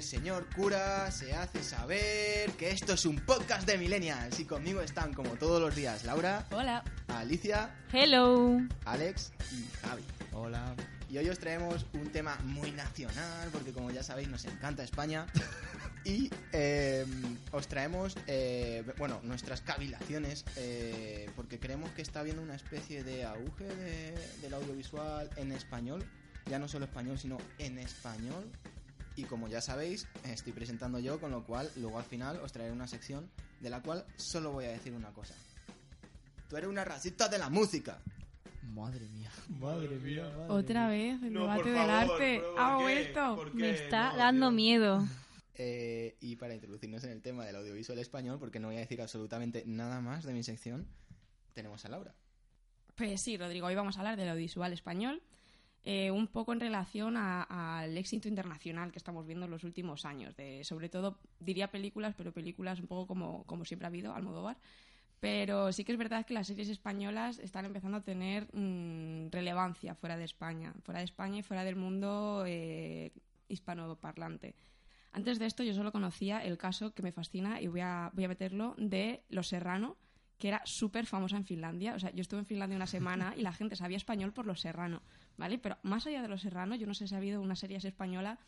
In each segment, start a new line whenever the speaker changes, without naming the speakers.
Del señor cura se hace saber que esto es un podcast de millennials y conmigo están como todos los días Laura,
Hola.
Alicia,
Hello.
Alex y Javi.
Hola.
Y hoy os traemos un tema muy nacional porque como ya sabéis nos encanta España y eh, os traemos eh, bueno nuestras cavilaciones eh, porque creemos que está habiendo una especie de auge de- del audiovisual en español, ya no solo español sino en español y como ya sabéis estoy presentando yo con lo cual luego al final os traeré una sección de la cual solo voy a decir una cosa. Tú eres una racista de la música.
Madre mía. Madre mía. madre
Otra
mía.
vez el
No,
debate del arte.
pero ¿por
Ha vuelto.
¿Por
Me está
No,
dando miedo.
Eh, y para introducirnos en el tema del audiovisual español, porque no voy a decir absolutamente nada más de mi sección, tenemos a Laura.
Pues sí, Rodrigo, hoy vamos a hablar del audiovisual español. Eh, un poco en relación al éxito internacional que estamos viendo en los últimos años. De, sobre todo, diría películas, pero películas un poco como, como siempre ha habido, Almodóvar. Pero sí que es verdad que las series españolas están empezando a tener mm, relevancia fuera de España, fuera de España y fuera del mundo eh, hispanoparlante. Antes de esto yo solo conocía el caso que me fascina y voy a, voy a meterlo de Los Serrano, que era súper famosa en Finlandia. O sea, yo estuve en Finlandia una semana y la gente sabía español por Los Serrano, ¿vale? Pero más allá de Los Serrano, yo no sé si ha habido una serie así española.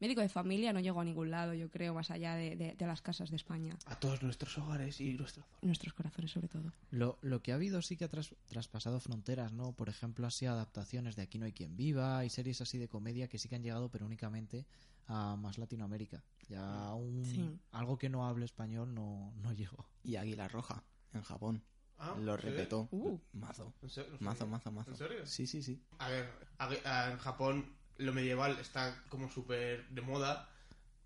Médico de familia no llegó a ningún lado, yo creo, más allá de, de- de las casas de España.
A todos nuestros hogares y nuestros
Nuestros corazones, sobre todo.
Lo, lo que ha habido sí que ha tras- traspasado fronteras, ¿no? Por ejemplo, así adaptaciones de Aquí no hay quien viva y series así de comedia que sí que han llegado, pero únicamente a más Latinoamérica. Ya un,
Sí.
algo que no hable español no, no llegó.
Y Águila Roja, en Japón.
Ah,
Lo repetó.
Uh.
Mazo.
¿En serio?
Mazo, mazo, mazo.
¿En serio?
Sí, sí, sí.
A ver, a- a- en Japón lo medieval está como súper de moda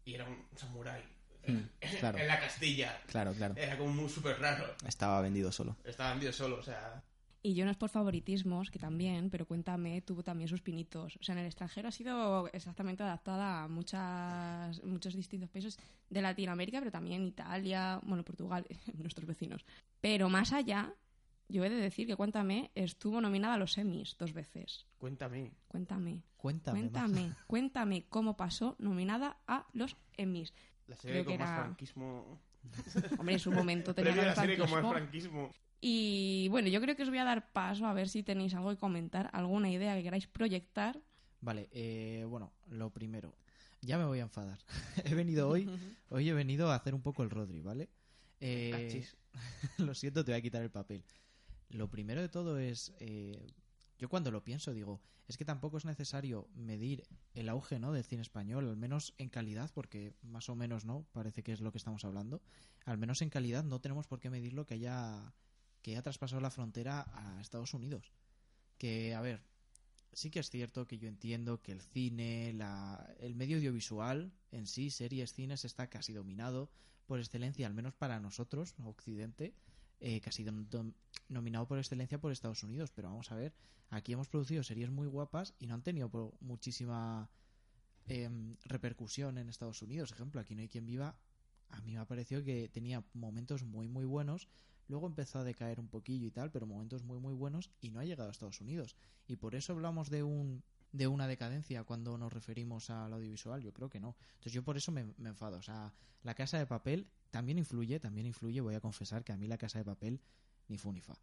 y era un samurái.
Mm, claro.
en la Castilla.
Claro, claro.
Era como muy súper raro.
Estaba vendido solo.
Estaba vendido solo, o sea...
Y yo no es por favoritismos, que también, pero cuéntame, tuvo también sus pinitos. O sea, en el extranjero ha sido exactamente adaptada a muchas, muchos distintos países de Latinoamérica, pero también Italia, bueno, Portugal, nuestros vecinos. Pero más allá, yo he de decir que Cuéntame estuvo nominada a los Emmys dos veces.
Cuéntame.
Cuéntame,
Cuéntame.
cuéntame, cuéntame cómo pasó nominada a los Emmys.
La serie
Creo que
con más
era-
franquismo...
Hombre, en su momento tenía el
la serie con más
franquismo.
franquismo.
Y bueno, yo creo que os voy a dar paso a ver si tenéis algo que comentar, alguna idea que queráis proyectar.
Vale, eh, bueno, lo primero. Ya me voy a enfadar. he venido hoy, hoy he venido a hacer un poco el Rodri, ¿vale? Eh, lo siento, te voy a quitar el papel. Lo primero de todo es, eh, yo cuando lo pienso digo, es que tampoco es necesario medir el auge, ¿no? Del cine español, al menos en calidad, porque más o menos, ¿no? Parece que es lo que estamos hablando. Al menos en calidad no tenemos por qué medirlo que haya que haya traspasado la frontera a Estados Unidos. Que, a ver, sí que es cierto que yo entiendo que el cine, la, el medio audiovisual en sí, series, cines, está casi dominado por excelencia, al menos para nosotros, Occidente, eh, casi dom- dom- nominado por excelencia por Estados Unidos. Pero vamos a ver, aquí hemos producido series muy guapas y no han tenido muchísima em, repercusión en Estados Unidos. Ejemplo, aquí no hay quien viva. A mí me ha parecido que tenía momentos muy muy buenos, luego empezó a decaer un poquillo y tal, pero momentos muy muy buenos y no ha llegado a Estados Unidos. Y por eso hablamos de un de una decadencia cuando nos referimos al audiovisual, yo creo que no. Entonces yo por eso me enfado. O sea, la casa de papel también influye, también influye, voy a confesar que a mí la casa de papel ni fu ni fa.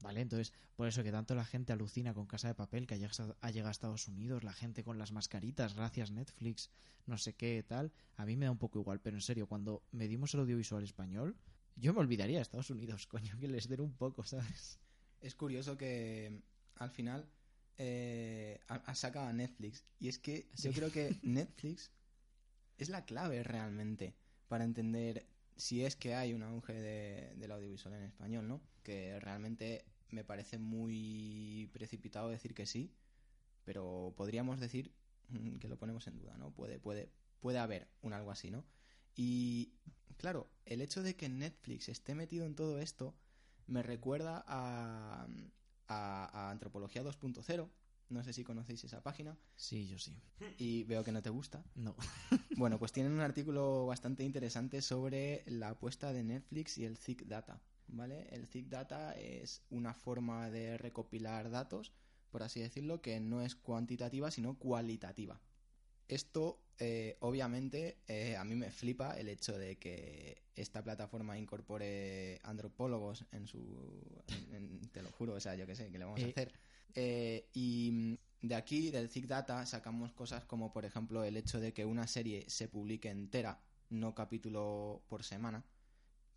¿Vale? Entonces, por eso que tanto la gente alucina con Casa de Papel, que ha llegado, a Estados Unidos, la gente con las mascaritas, gracias Netflix, no sé qué, tal, a mí me da un poco igual, pero en serio, cuando medimos el audiovisual español, Yo me olvidaría de Estados Unidos, coño, que les den un poco, ¿sabes?
Es curioso que al final eh, sacado a Netflix. Y es que yo creo que Netflix es la clave realmente para entender si es que hay un auge de- del audiovisual en español, ¿no? Que realmente me parece muy precipitado decir que sí, pero podríamos decir mm, que lo ponemos en duda, ¿no? Puede, puede, puede haber un algo así, ¿no? Y claro, el hecho de que Netflix esté metido en todo esto me recuerda a, a, a Antropología 2.0. No sé si conocéis esa página
Sí, yo sí.
y veo que no te gusta.
No.
Bueno, pues tienen un artículo bastante interesante sobre la apuesta de Netflix y el Thick Data, ¿vale? El Thick Data es una forma de recopilar datos, por así decirlo, que no es cuantitativa, sino cualitativa. Esto, eh, obviamente, eh, a mí me flipa el hecho de que esta plataforma incorpore antropólogos en su... en- en- te lo juro, o sea, yo qué sé, ¿qué le vamos a
Eh.
hacer? Eh, y mm, de aquí, del Thick Data, sacamos cosas como, por ejemplo, el hecho de que una serie se publique entera, no capítulo por semana.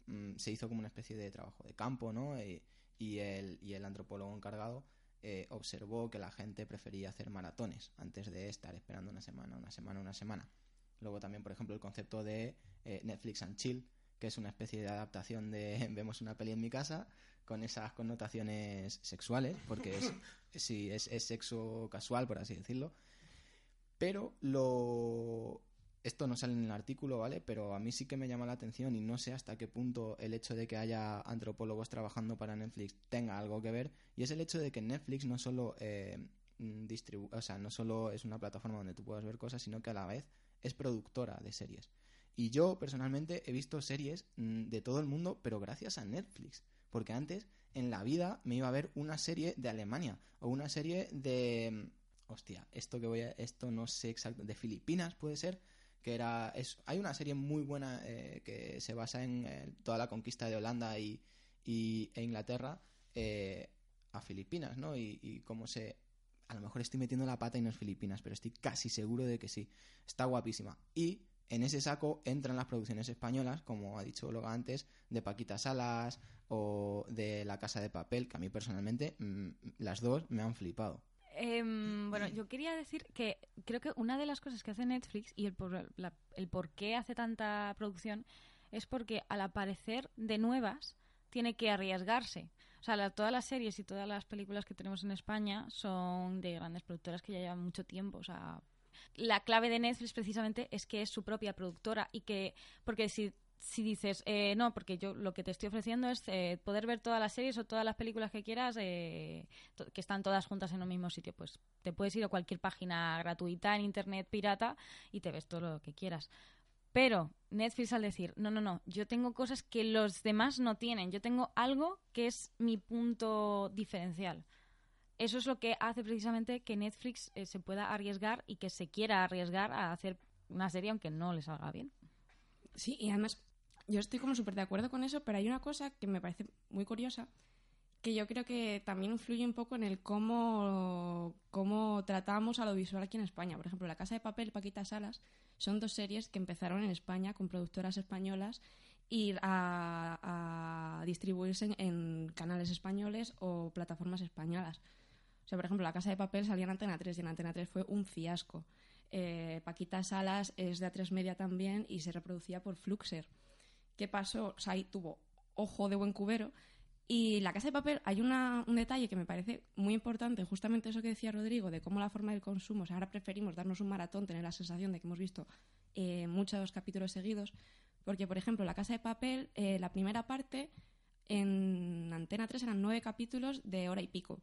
Mm, se hizo como una especie de trabajo de campo, ¿no? Y, y el, y el antropólogo encargado eh, observó que la gente prefería hacer maratones antes de estar esperando una semana, una semana, una semana. Luego también, por ejemplo, el concepto de eh, Netflix and Chill, que es una especie de adaptación de vemos una peli en mi casa con esas connotaciones sexuales, porque es, sí, es, es sexo casual, por así decirlo. Pero lo... Esto no sale en el artículo, ¿vale? Pero a mí sí que me llama la atención y no sé hasta qué punto el hecho de que haya antropólogos trabajando para Netflix tenga algo que ver. Y es el hecho de que Netflix no solo, eh, distribu- o sea, no solo es una plataforma donde tú puedas ver cosas, sino que a la vez es productora de series. Y yo personalmente he visto series mm, de todo el mundo, pero gracias a Netflix. Porque antes, en la vida, me iba a ver una serie de Alemania o una serie de... Hostia, esto que voy a... Esto no sé exacto. De Filipinas puede ser. Que era... Es, hay una serie muy buena eh, que se basa en eh, toda la conquista de Holanda y, y- e Inglaterra eh, a Filipinas, ¿no? Y, y cómo se... A lo mejor estoy metiendo la pata y no es Filipinas, pero estoy casi seguro de que sí. Está guapísima. Y en ese saco entran las producciones españolas, como ha dicho Olga antes, de Paquita Salas o de La Casa de Papel, que a mí personalmente mm, las dos me han flipado.
Em, bueno, yo quería decir que creo que una de las cosas que hace Netflix y el por, la- el por qué hace tanta producción es porque al aparecer de nuevas tiene que arriesgarse. O sea, todas las series y todas las películas que tenemos en España son de grandes productoras que ya llevan mucho tiempo. O sea, la clave de Netflix precisamente es que es su propia productora y que, porque si, si dices, eh, no, porque yo lo que te estoy ofreciendo es eh, poder ver todas las series o todas las películas que quieras eh, que están todas juntas en un mismo sitio, pues te puedes ir a cualquier página gratuita en internet pirata y te ves todo lo que quieras. Pero Netflix al decir, no, no, no, yo tengo cosas que los demás no tienen, yo tengo algo que es mi punto diferencial. Eso es lo que hace precisamente que Netflix eh, se pueda arriesgar y que se quiera arriesgar a hacer una serie aunque no le salga bien.
Sí, y además yo estoy como súper de acuerdo con eso, pero hay una cosa que me parece muy curiosa, que yo creo que también influye un poco en el cómo, cómo tratamos a lo visual aquí en España. Por ejemplo, La Casa de Papel, Paquita Salas, son dos series que empezaron en España con productoras españolas y a, a distribuirse en, en canales españoles o plataformas españolas. O sea, por ejemplo, La Casa de Papel salía en Antena 3 y en Antena 3 fue un fiasco. Eh, Paquita Salas es de A3 Media también y se reproducía por Fluxer. ¿Qué pasó? O sea, ahí tuvo ojo de buen cubero. Y La Casa de Papel hay una- un detalle que me parece muy importante, justamente eso que decía Rodrigo, de cómo la forma del consumo, o sea, ahora preferimos darnos un maratón, tener la sensación de que hemos visto eh, muchos capítulos seguidos, porque, por ejemplo, La Casa de Papel, eh, la primera parte, en Antena 3 eran nueve capítulos de hora y pico.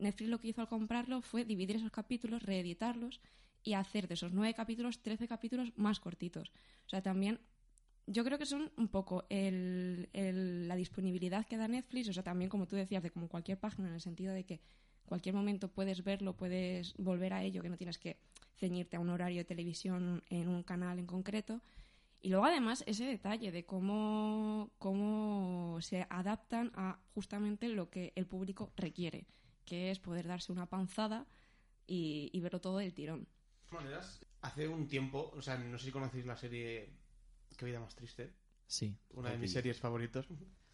Netflix lo que hizo al comprarlo fue dividir esos capítulos, reeditarlos y hacer de esos nueve capítulos 13 capítulos más cortitos. O sea, también yo creo que son un poco el- la disponibilidad que da Netflix, o sea, también como tú decías, de como cualquier página, en el sentido de que cualquier momento puedes verlo, puedes volver a ello, que no tienes que ceñirte a un horario de televisión en un canal en concreto. Y luego además ese detalle de cómo, cómo se adaptan a justamente lo que el público requiere, que es poder darse una panzada y, y verlo todo del tirón.
Hace un tiempo, o sea, no sé si conocéis la serie Qué vida más triste.
Sí,
Una de mis series favoritos.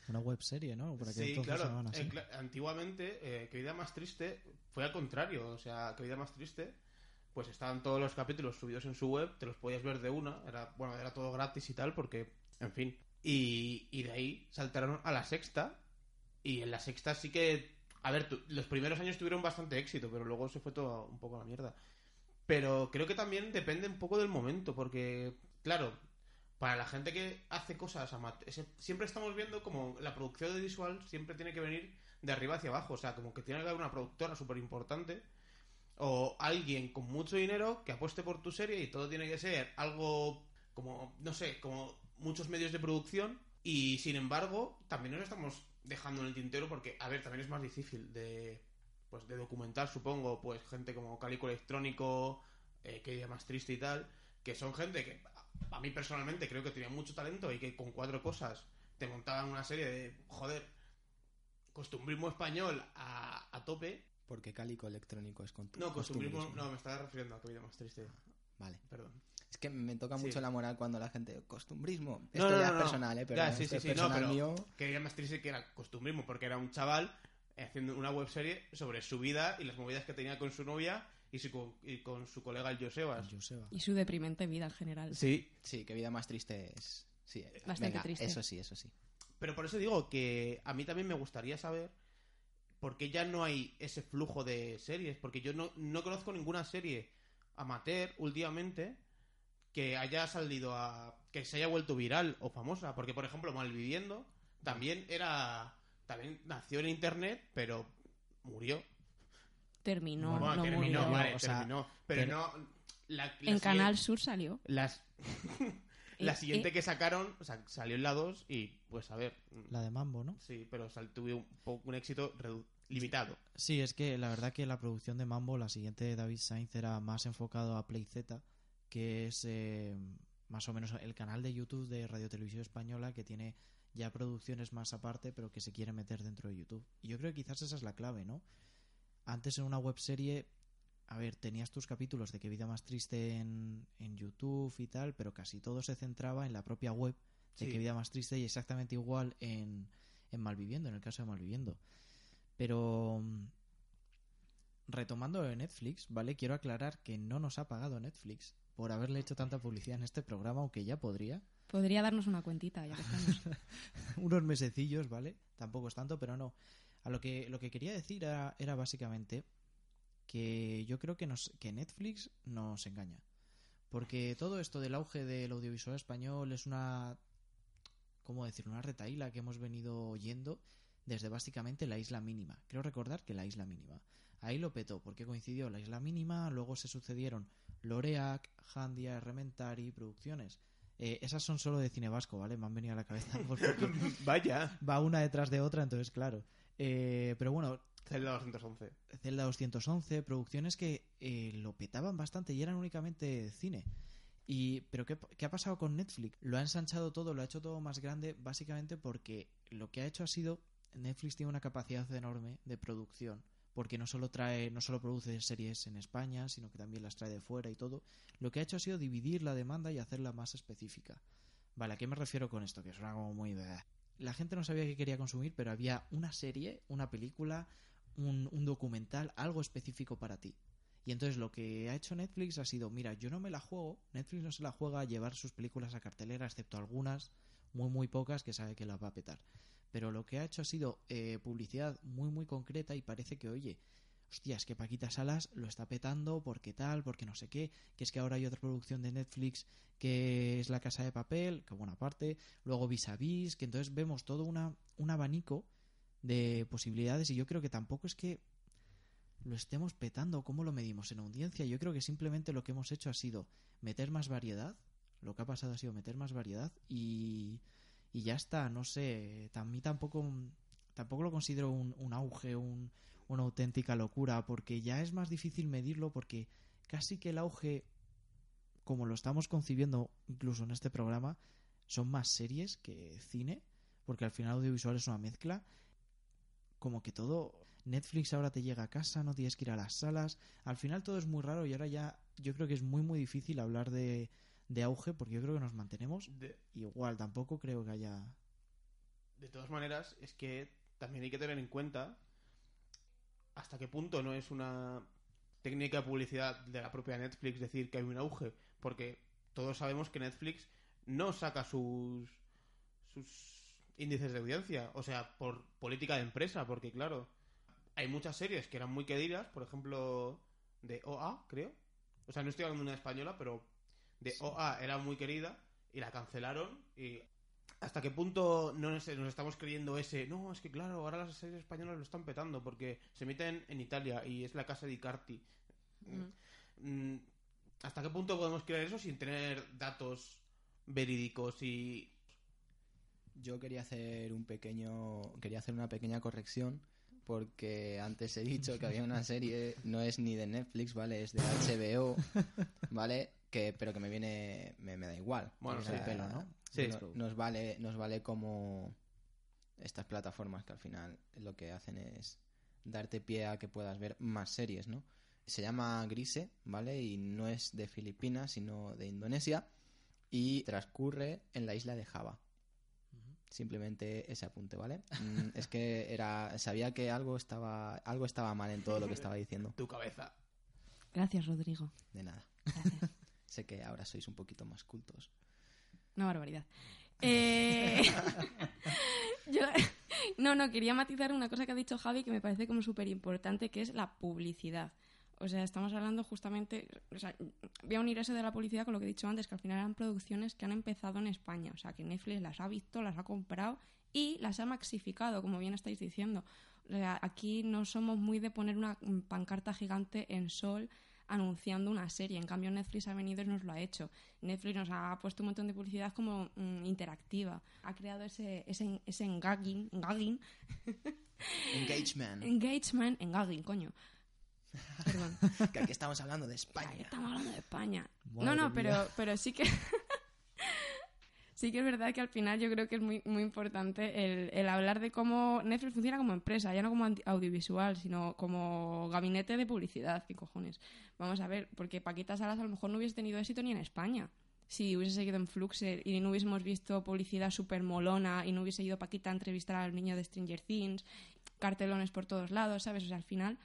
una web serie, ¿no? Por
Sí, claro.
así.
eh, antiguamente, eh, Que vida más triste fue al contrario. O sea, Que vida más triste, pues estaban todos los capítulos subidos en su web, te los podías ver de una. Era, bueno, era todo gratis y tal, porque, en fin. Y, y de ahí saltaron a la sexta. Y en la sexta sí que. A ver, tu- los primeros años tuvieron bastante éxito, pero luego se fue todo un poco a la mierda. Pero creo que también depende un poco del momento, porque, claro, para la gente que hace cosas siempre estamos viendo como la producción audiovisual siempre tiene que venir de arriba hacia abajo, o sea, como que tiene que haber una productora súper importante o alguien con mucho dinero que apueste por tu serie y todo tiene que ser algo como, no sé, como muchos medios de producción y sin embargo también nos estamos dejando en el tintero porque, a ver, también es más difícil de, pues, de documentar, supongo, pues gente como Calico Electrónico, eh, que día más triste y tal, que son gente que a- mí personalmente creo que tenía mucho talento y que con cuatro cosas te montaban una serie de, joder, costumbrismo español a, a tope.
Porque cálico electrónico es con
No, costumbrismo, no, me estaba refiriendo a que vida más triste.
Vale.
Perdón.
Es que me toca
Sí.
mucho la moral cuando la gente. Costumbrismo.
No,
Esto
no,
ya
no,
es personal, ¿eh? Pero
Ya, sí,
personal mío.
que más triste que era costumbrismo, porque era un chaval haciendo una webserie sobre su vida y las movidas que tenía con su novia y, su y con su colega el Josebas.
Joseba.
Y su deprimente vida en general.
Sí,
Sí, que vida más triste es. Sí,
Bastante
venga,
triste.
Eso sí, eso sí.
Pero por eso digo que a mí también me gustaría saber por qué ya no hay ese flujo de series. Porque yo no, no conozco ninguna serie amateur últimamente que haya salido a. que se haya vuelto viral o famosa. Porque, por ejemplo, Malviviendo también era. también nació en internet, pero murió.
Terminó,
Bueno,
no
terminó,
murió.
vale,
o sea,
terminó. Pero, no. La, la
En
siguiente-
Canal Sur salió.
Las, la
Eh,
siguiente
eh,
que sacaron, o sea, salió en la 2 y, pues a ver.
La de Mambo, ¿no?
Sí, pero sal- tuve un, poco- un éxito limitado.
Sí, es que la verdad que la producción de Mambo, la siguiente de David Sainz, era más enfocado a Play Z, que es eh, más o menos el canal de YouTube de Radio Televisión Española que tiene ya producciones más aparte, pero que se quiere meter dentro de YouTube. Y yo creo que quizás esa es la clave, ¿no? Antes en una webserie, a ver, tenías tus capítulos de Que Vida Más Triste en, en YouTube y tal, pero casi todo se centraba en la propia web de
Sí.
Que Vida Más Triste y exactamente igual en, en Malviviendo, en el caso de Malviviendo. Pero mm, retomando de Netflix, ¿vale? Quiero aclarar que no nos ha pagado Netflix por haberle hecho tanta publicidad en este programa, aunque ya podría.
Podría darnos una cuentita, ya que estamos.
Unos mesecillos, ¿vale? Tampoco es tanto, pero no. A lo que, lo que quería decir era, era básicamente que yo creo que, nos, que Netflix nos engaña. Porque todo esto del auge del audiovisual español es una, ¿cómo decir? Una retaíla que hemos venido oyendo desde básicamente la isla mínima. Creo recordar que la isla mínima. Ahí lo petó, porque coincidió la isla mínima, luego se sucedieron Loreac, Handia, Rementari, producciones. Eh, esas son solo de cine vasco, ¿vale? Me han venido a la cabeza
Vaya.
va una detrás de otra, entonces claro. Eh, pero bueno,
Zelda 211.
Zelda 211, producciones que eh, lo petaban bastante y eran únicamente cine. Y, pero ¿qué, ¿qué ha pasado con Netflix? Lo ha ensanchado todo, lo ha hecho todo más grande, básicamente porque lo que ha hecho ha sido. Netflix tiene una capacidad enorme de producción, porque no solo trae, no solo produce series en España, sino que también las trae de fuera y todo. Lo que ha hecho ha sido dividir la demanda y hacerla más específica. Vale, ¿a qué me refiero con esto? Que suena como muy. La gente no sabía qué quería consumir, pero había una serie, una película, un, un documental, algo específico para ti. Y entonces lo que ha hecho Netflix ha sido, mira, yo no me la juego, Netflix no se la juega a llevar sus películas a cartelera, excepto algunas, muy muy pocas, que sabe que las va a petar. Pero lo que ha hecho ha sido eh, publicidad muy muy concreta y parece que, oye, hostia, es que Paquita Salas lo está petando porque tal, porque no sé qué, que es que ahora hay otra producción de Netflix que es La Casa de Papel, que buena parte, luego Vis a Vis, que entonces vemos todo una, un abanico de posibilidades y yo creo que tampoco es que lo estemos petando, ¿cómo lo medimos en audiencia? Yo creo que simplemente lo que hemos hecho ha sido meter más variedad, lo que ha pasado ha sido meter más variedad y, y ya está, no sé, a mí tampoco, tampoco lo considero un, un auge, un, una auténtica locura, porque ya es más difícil medirlo porque casi que el auge, como lo estamos concibiendo incluso en este programa, son más series que cine, porque al final audiovisual es una mezcla, como que todo Netflix ahora te llega a casa, no tienes que ir a las salas. Al final todo es muy raro y ahora ya yo creo que es muy muy difícil hablar de, de auge, porque yo creo que nos mantenemos
De,
igual. Tampoco creo que haya.
de todas maneras, es que también hay que tener en cuenta hasta qué punto no es una técnica de publicidad de la propia Netflix decir que hay un auge, porque todos sabemos que Netflix no saca sus sus índices de audiencia, o sea, por política de empresa, porque claro, hay muchas series que eran muy queridas, por ejemplo, de OA, creo. O sea, no estoy hablando de una española, pero de OA era muy querida y la cancelaron y ¿Hasta qué punto no nos, nos estamos creyendo ese? No, es que claro, ahora las series españolas lo están petando porque se emiten en Italia y es la casa de Icarti. Mm, ¿Hasta qué punto podemos creer eso sin tener datos verídicos y...
Yo quería hacer un pequeño, quería hacer una pequeña corrección porque antes he dicho que había una serie, no es ni de Netflix, ¿vale? Es de HBO, ¿vale? Que, pero que me viene, me, me da igual.
Bueno, sí,
sea,
pelo, ¿no?
Sí.
no- nos vale, nos vale como estas plataformas que al final lo que hacen es darte pie a que puedas ver más series, ¿no? Se llama Grise, ¿vale? Y no es de Filipinas, sino de Indonesia y transcurre en la isla de Java. Simplemente ese apunte, ¿vale? Mm, es que era sabía que algo estaba algo estaba mal en todo lo que estaba diciendo.
Tu cabeza.
Gracias, Rodrigo.
De nada.
Gracias.
Sé que ahora sois un poquito más cultos.
Una barbaridad. Eh, yo- no, no, quería matizar una cosa que ha dicho Javi que me parece como súper importante, que es la publicidad. O sea, estamos hablando justamente, o sea, voy a unir eso de la publicidad con lo que he dicho antes, que al final eran producciones que han empezado en España. O sea, que Netflix las ha visto, las ha comprado y las ha maxificado, como bien estáis diciendo. O sea, aquí no somos muy de poner una pancarta gigante en sol anunciando una serie. En cambio, Netflix ha venido y nos lo ha hecho. Netflix nos ha puesto un montón de publicidad como mm, interactiva. Ha creado ese, ese, ese engaging, engaging,
Engagement.
engagement, engaging, coño. Perdón.
que aquí estamos hablando de España.
Estamos hablando de España.
Madre
no, no,
mía.
pero, pero sí que. sí que es verdad que al final yo creo que es muy, muy importante el, el hablar de cómo Netflix funciona como empresa, ya no como audiovisual, sino como gabinete de publicidad. ¿Qué cojones? Vamos a ver, porque Paquita Salas a lo mejor no hubiese tenido éxito ni en España. Si hubiese seguido en Fluxer y no hubiésemos visto publicidad súper molona y no hubiese ido Paquita a entrevistar al niño de Stranger Things, cartelones por todos lados, ¿sabes? O sea, al final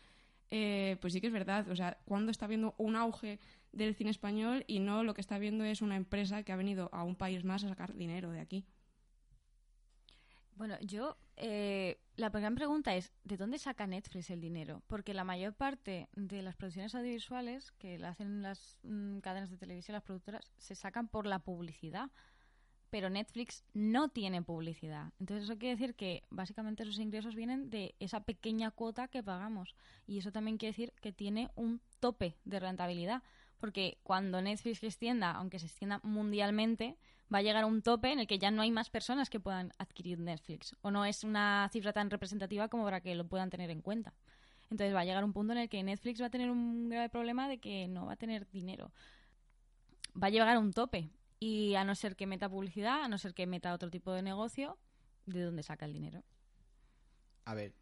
eh, pues sí que es verdad. O sea, cuando está viendo un auge del cine español y no lo que está viendo es una empresa que ha venido a un país más a sacar dinero de aquí.
Bueno, yo, eh, la gran pregunta es, ¿de dónde saca Netflix el dinero? Porque la mayor parte de las producciones audiovisuales que hacen las mm, cadenas de televisión, las productoras, se sacan por la publicidad. Pero Netflix no tiene publicidad. Entonces eso quiere decir que básicamente esos ingresos vienen de esa pequeña cuota que pagamos. Y eso también quiere decir que tiene un tope de rentabilidad. Porque cuando Netflix se extienda, aunque se extienda mundialmente, va a llegar a un tope en el que ya no hay más personas que puedan adquirir Netflix. O no es una cifra tan representativa como para que lo puedan tener en cuenta. Entonces va a llegar un punto en el que Netflix va a tener un grave problema de que no va a tener dinero. Va a llegar a un tope. Y a no ser que meta publicidad, a no ser que meta otro tipo de negocio, ¿de dónde saca el dinero?
A ver,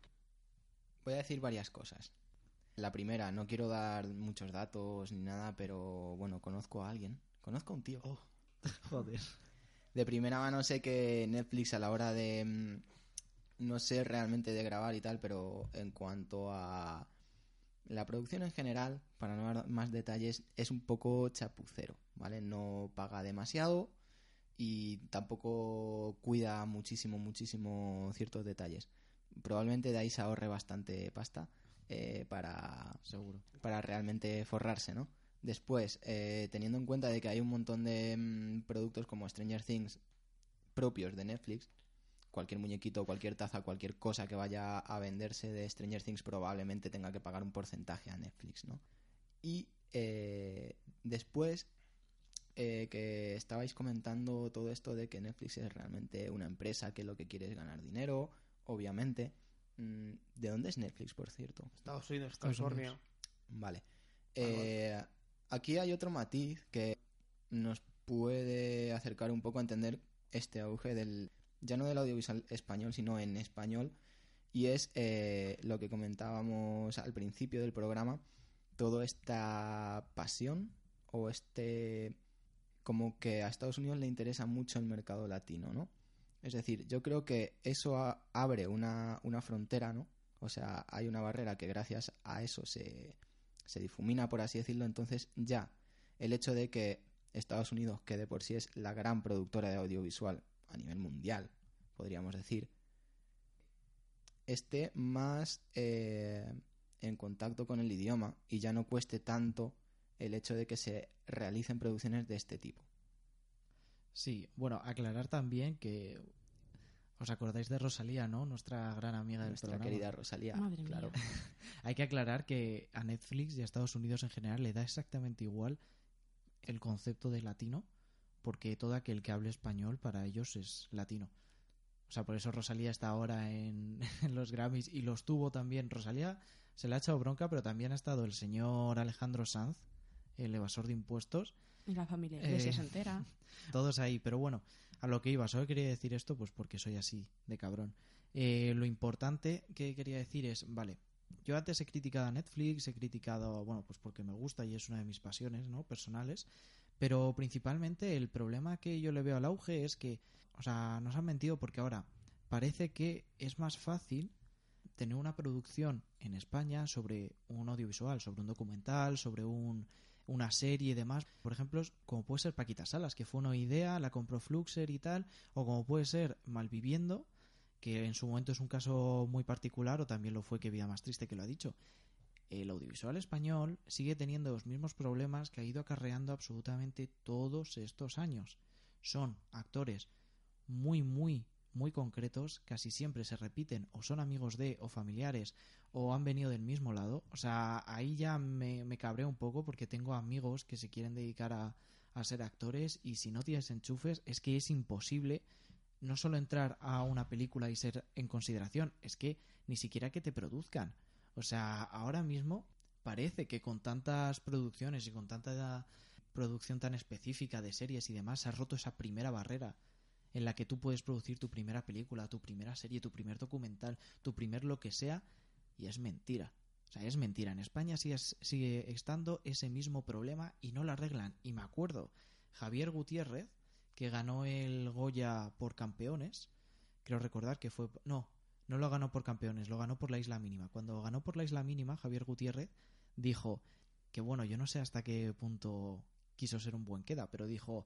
voy a decir varias cosas. La primera, no quiero dar muchos datos ni nada, pero bueno, conozco a alguien. Conozco a un tío.
Joder.
De primera mano sé que Netflix a la hora de... mm, No sé realmente de grabar y tal, pero en cuanto a la producción en general, para no dar más detalles, es un poco chapucero, ¿vale? No paga demasiado y tampoco cuida muchísimo, muchísimo ciertos detalles. Probablemente de ahí se ahorre bastante pasta eh, para,
Seguro.
para realmente forrarse, ¿no? Después, eh, teniendo en cuenta de que hay un montón de mm, productos como Stranger Things propios de Netflix, cualquier muñequito, cualquier taza, cualquier cosa que vaya a venderse de Stranger Things probablemente tenga que pagar un porcentaje a Netflix, ¿no? Y eh, después eh, que estabais comentando todo esto de que Netflix es realmente una empresa que lo que quiere es ganar dinero, obviamente. Mm, ¿De dónde es Netflix, por cierto?
Estados Unidos, California.
Unidos.
Vale. Eh, aquí hay otro matiz que nos puede acercar un poco a entender este auge del ya no del audiovisual español, sino en español, y es eh, lo que comentábamos al principio del programa, toda esta pasión o este como que a Estados Unidos le interesa mucho el mercado latino, ¿no? Es decir, yo creo que eso abre una, una frontera, ¿no? O sea, hay una barrera que gracias a eso se, se difumina, por así decirlo. Entonces, ya el hecho de que Estados Unidos, que de por sí es la gran productora de audiovisual a nivel mundial, podríamos decir, esté más eh, en contacto con el idioma y ya no cueste tanto el hecho de que se realicen producciones de este tipo.
Sí, bueno, aclarar también que os acordáis de Rosalía, ¿no? Nuestra gran amiga del
Nuestra
programa.
querida Rosalía.
Madre mía.
claro.
Hay que aclarar que a Netflix y a Estados Unidos en general le da exactamente igual el concepto de latino, porque todo aquel que hable español para ellos es latino. O sea, por eso Rosalía está ahora en, en los Grammys y los tuvo también. Rosalía se le ha echado bronca, pero también ha estado el señor Alejandro Sanz, el evasor de impuestos,
Y la familia Iglesias
Eh,
entera.
todos ahí. Pero bueno, a lo que iba, solo quería decir esto pues porque soy así de cabrón. Eh, lo importante que quería decir es, vale, yo antes he criticado a Netflix, he criticado, bueno, pues porque me gusta y es una de mis pasiones, ¿no? Personales. Pero principalmente el problema que yo le veo al auge es que, o sea, nos han mentido porque ahora parece que es más fácil tener una producción en España sobre un audiovisual, sobre un documental, sobre un, una serie y demás. Por ejemplo, como puede ser Paquita Salas, que fue una idea, la compró Fluxer y tal, o como puede ser Malviviendo, que en su momento es un caso muy particular, o también lo fue que Vida Más Triste, que lo ha dicho. El audiovisual español sigue teniendo los mismos problemas que ha ido acarreando absolutamente todos estos años. Son actores muy, muy, muy concretos, casi siempre se repiten, o son amigos de, o familiares, o han venido del mismo lado. O sea, ahí ya me, me un poco porque tengo amigos que se quieren dedicar a, a ser actores y si no tienes enchufes es que es imposible no solo entrar a una película y ser en consideración, es que ni siquiera que te produzcan. O sea, ahora mismo parece que con tantas producciones y con tanta producción tan específica de series y demás se ha roto esa primera barrera en la que tú puedes producir tu primera película, tu primera serie, tu primer documental, tu primer lo que sea, y es mentira. O sea, es mentira. En España sigue, sigue estando ese mismo problema y no lo arreglan. Y me acuerdo, Javier Gutiérrez, que ganó el Goya por campeones, creo recordar que fue... No, no lo ganó por campeones, lo ganó por la isla mínima. Cuando ganó por la isla mínima, Javier Gutiérrez dijo que, bueno, yo no sé hasta qué punto quiso ser un buen queda, pero dijo,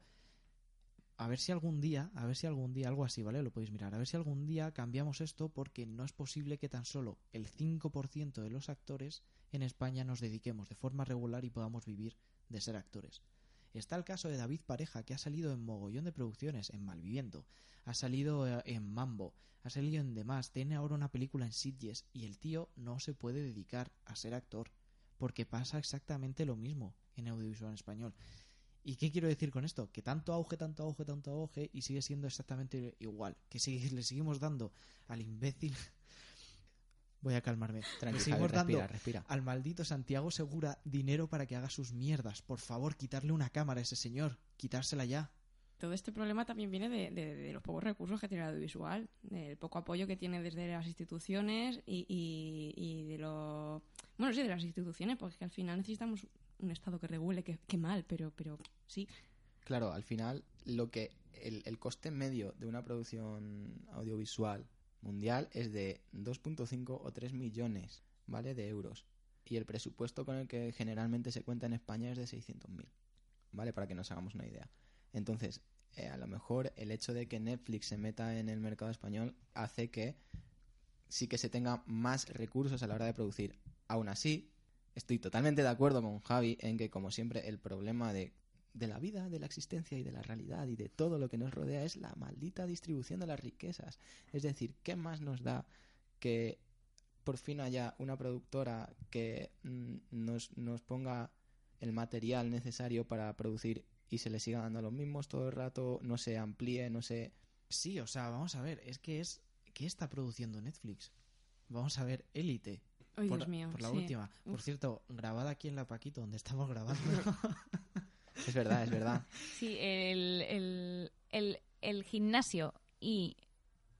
a ver si algún día, a ver si algún día, algo así, ¿vale? Lo podéis mirar, a ver si algún día cambiamos esto porque no es posible que tan solo el 5% de los actores en España nos dediquemos de forma regular y podamos vivir de ser actores. Está el caso de David Pareja, que ha salido en mogollón de producciones, en Malviviendo, ha salido eh, en Mambo, ha salido en demás, tiene ahora una película en Sitges y el tío no se puede dedicar a ser actor, porque pasa exactamente lo mismo en audiovisual español. ¿Y qué quiero decir con esto? Que tanto auge, tanto auge, tanto auge y sigue siendo exactamente igual. Que sigue, le seguimos dando al imbécil. Voy a calmarme. Le seguimos
Javi, respira,
dando
respira.
al maldito Santiago Segura dinero para que haga sus mierdas. Por favor, quitarle una cámara a ese señor. Quitársela ya.
Todo este problema también viene de, de- de los pocos recursos que tiene el audiovisual, del poco apoyo que tiene desde las instituciones y, y- y de lo... Bueno, sí, de las instituciones, porque al final necesitamos un Estado que regule, que, que mal, pero, pero sí.
Claro, al final lo que el, el coste medio de una producción audiovisual mundial es de 2.5 o 3 millones, ¿vale? De euros. Y el presupuesto con el que generalmente se cuenta en España es de 600.000, ¿vale? Para que nos hagamos una idea. Entonces, eh, a lo mejor el hecho de que Netflix se meta en el mercado español hace que sí que se tenga más recursos a la hora de producir. Aún así, estoy totalmente de acuerdo con Javi en que, como siempre, el problema de, de la vida, de la existencia y de la realidad y de todo lo que nos rodea es la maldita distribución de las riquezas. Es decir, ¿qué más nos da que por fin haya una productora que mm, nos, nos ponga el material necesario para producir y se le siga dando a los mismos todo el rato, no se amplíe, no se...
Sí, o sea, vamos a ver. Es que es. ¿Qué está produciendo Netflix? Vamos a ver, Élite.
Ay,
por,
Dios mío.
por la
sí.
última. Por cierto, grabada aquí en La Paquito, donde estamos grabando.
Es verdad, es verdad.
Sí, el, el, el, el gimnasio y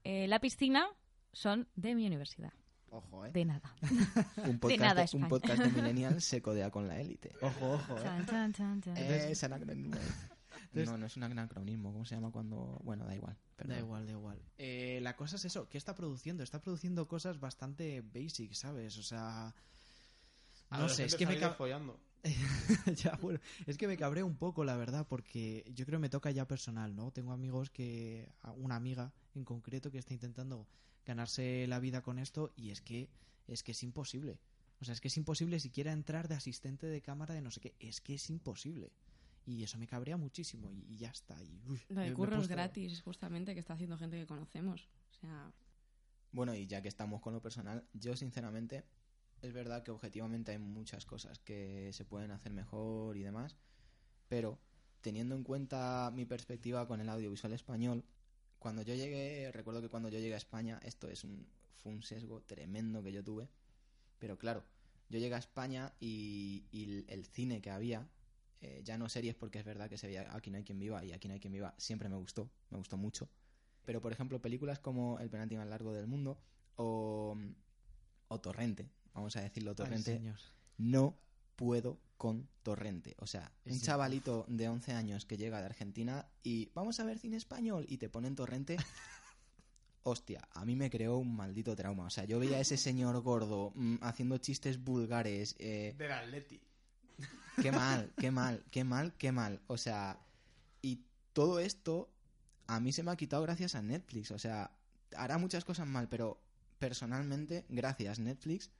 eh, la piscina son de mi universidad.
ojo, eh.
De nada.
Un podcast,
nada,
de, un
España.
podcast de Millennial se codea con la élite.
Ojo, ojo, eh.
Chan, chan, chan, chan.
Eh.
Entonces-
no, no es un anacronismo. ¿Cómo se llama cuando...? Bueno, da igual. perdón.
Da igual, da igual. Eh, la cosa es eso, ¿qué está produciendo? Está produciendo cosas bastante basic, ¿sabes? O sea... No sé, es que me...
Follando.
ya, bueno, es que me cabré un poco, la verdad, porque yo creo que me toca ya personal, ¿no? Tengo amigos que, una amiga en concreto que está intentando ganarse la vida con esto y es que es que es imposible. O sea, es que es imposible siquiera entrar de asistente de cámara de no sé qué, es que es imposible. Y eso me cabrea muchísimo y, y ya está. Y, uy,
Lo de curros
puesto-
gratis, justamente, que está haciendo gente que conocemos. O sea,
Bueno, y ya que estamos con lo personal, yo sinceramente, es verdad que objetivamente hay muchas cosas que se pueden hacer mejor y demás, pero teniendo en cuenta mi perspectiva con el audiovisual español, cuando yo llegué, recuerdo que cuando yo llegué a España, esto es un, fue un sesgo tremendo que yo tuve, pero claro, yo llegué a España y, el cine que había, eh, ya no series porque es verdad que se veía Aquí no hay quien viva y Aquí no hay quien viva, siempre me gustó, me gustó mucho, pero por ejemplo películas como El penalti más largo del mundo o, o Torrente, vamos a decirlo Torrente, no puedo con Torrente. O sea, un chavalito de 11 años que llega de Argentina y vamos a ver cine español y te ponen Torrente. Hostia, a mí me creó un maldito trauma. O sea, yo veía a ese señor gordo mm, haciendo chistes vulgares. eh,
Del Atleti.
Qué mal, qué mal, qué mal, qué mal. O sea, y todo esto a mí se me ha quitado gracias a Netflix. O sea, hará muchas cosas mal, pero personalmente, gracias Netflix.